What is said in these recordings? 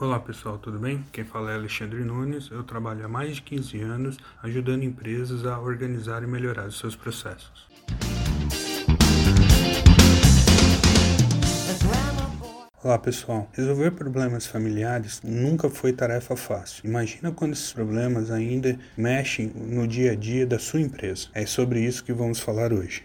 Olá pessoal, tudo bem? Quem fala é Alexandre Nunes. Eu trabalho há mais de 15 anos ajudando empresas a organizar e melhorar os seus processos. Olá pessoal, resolver problemas familiares nunca foi tarefa fácil. Imagina quando esses problemas ainda mexem no dia a dia da sua empresa. É sobre isso que vamos falar hoje.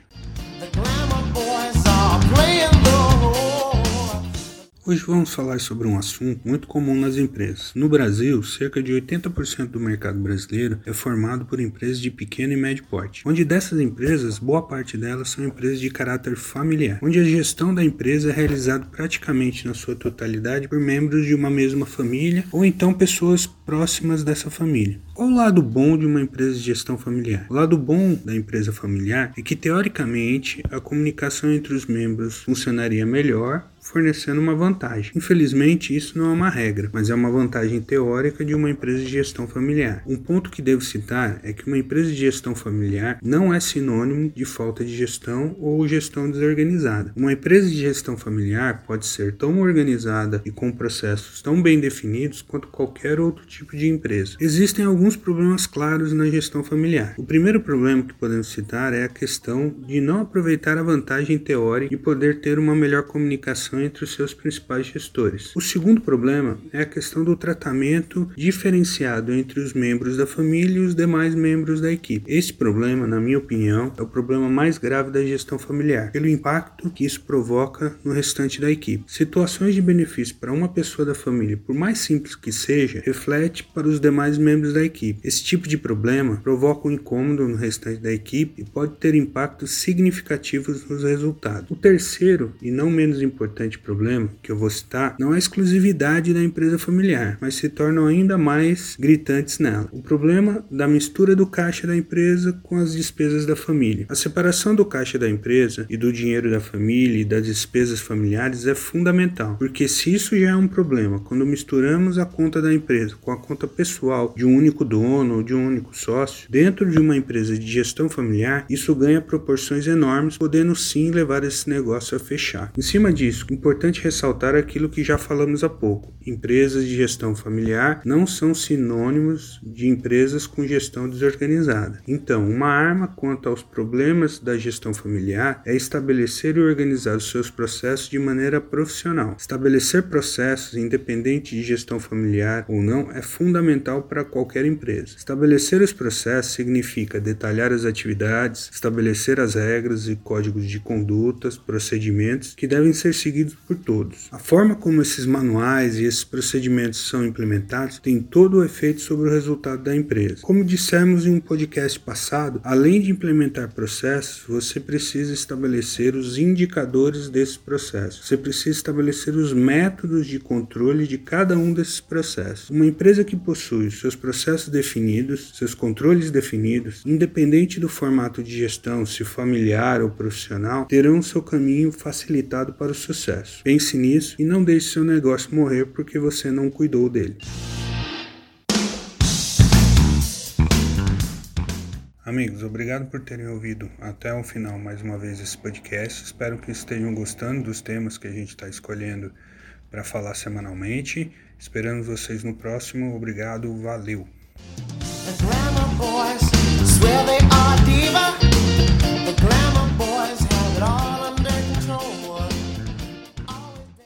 Hoje vamos falar sobre um assunto muito comum nas empresas. No Brasil, cerca de 80% do mercado brasileiro é formado por empresas de pequeno e médio porte, onde dessas empresas, boa parte delas são empresas de caráter familiar, onde a gestão da empresa é realizada praticamente na sua totalidade por membros de uma mesma família ou então pessoas próximas dessa família. Qual o lado bom de uma empresa de gestão familiar? O lado bom da empresa familiar é que, teoricamente, a comunicação entre os membros funcionaria melhor fornecendo uma vantagem. Infelizmente, isso não é uma regra, mas é uma vantagem teórica de uma empresa de gestão familiar. Um ponto que devo citar é que uma empresa de gestão familiar não é sinônimo de falta de gestão ou gestão desorganizada. Uma empresa de gestão familiar pode ser tão organizada e com processos tão bem definidos quanto qualquer outro tipo de empresa. Existem alguns problemas claros na gestão familiar. O primeiro problema que podemos citar é a questão de não aproveitar a vantagem teórica e poder ter uma melhor comunicação entre os seus principais gestores. O segundo problema é a questão do tratamento diferenciado entre os membros da família e os demais membros da equipe. Esse problema, na minha opinião, é o problema mais grave da gestão familiar, pelo impacto que isso provoca no restante da equipe. Situações de benefício para uma pessoa da família, por mais simples que seja, para os demais membros da equipe. Esse tipo de problema provoca um incômodo no restante da equipe e pode ter impactos significativos nos resultados. O terceiro, e não menos importante, importante problema que eu vou citar não é a exclusividade da empresa familiar, mas se tornam ainda mais gritantes nela. O problema da mistura do caixa da empresa com as despesas da família. A separação do caixa da empresa e do dinheiro da família e das despesas familiares é fundamental, porque se isso já é um problema, quando misturamos a conta da empresa com a conta pessoal de um único dono ou de um único sócio, dentro de uma empresa de gestão familiar, isso ganha proporções enormes, podendo sim levar esse negócio a fechar. Em cima disso, Importante ressaltar aquilo que já falamos há pouco. Empresas de gestão familiar não são sinônimos de empresas com gestão desorganizada. Então, uma arma quanto aos problemas da gestão familiar é estabelecer e organizar os seus processos de maneira profissional. Estabelecer processos, independente de gestão familiar ou não, é fundamental para qualquer empresa. Estabelecer os processos significa detalhar as atividades, estabelecer as regras e códigos de condutas, procedimentos que devem ser seguidos por todos. A forma como esses manuais e esses procedimentos são implementados tem todo o efeito sobre o resultado da empresa. Como dissemos em um podcast passado, além de implementar processos, você precisa estabelecer os indicadores desses processos. Você precisa estabelecer os métodos de controle de cada um desses processos. Uma empresa que possui seus processos definidos, seus controles definidos, independente do formato de gestão, se familiar ou profissional, terão seu caminho facilitado para o sucesso. Pense nisso e não deixe seu negócio morrer porque você não cuidou dele. Amigos, obrigado por terem ouvido até o final mais uma vez esse podcast. Espero que estejam gostando dos temas que a gente está escolhendo para falar semanalmente. Esperamos vocês no próximo. Obrigado, valeu.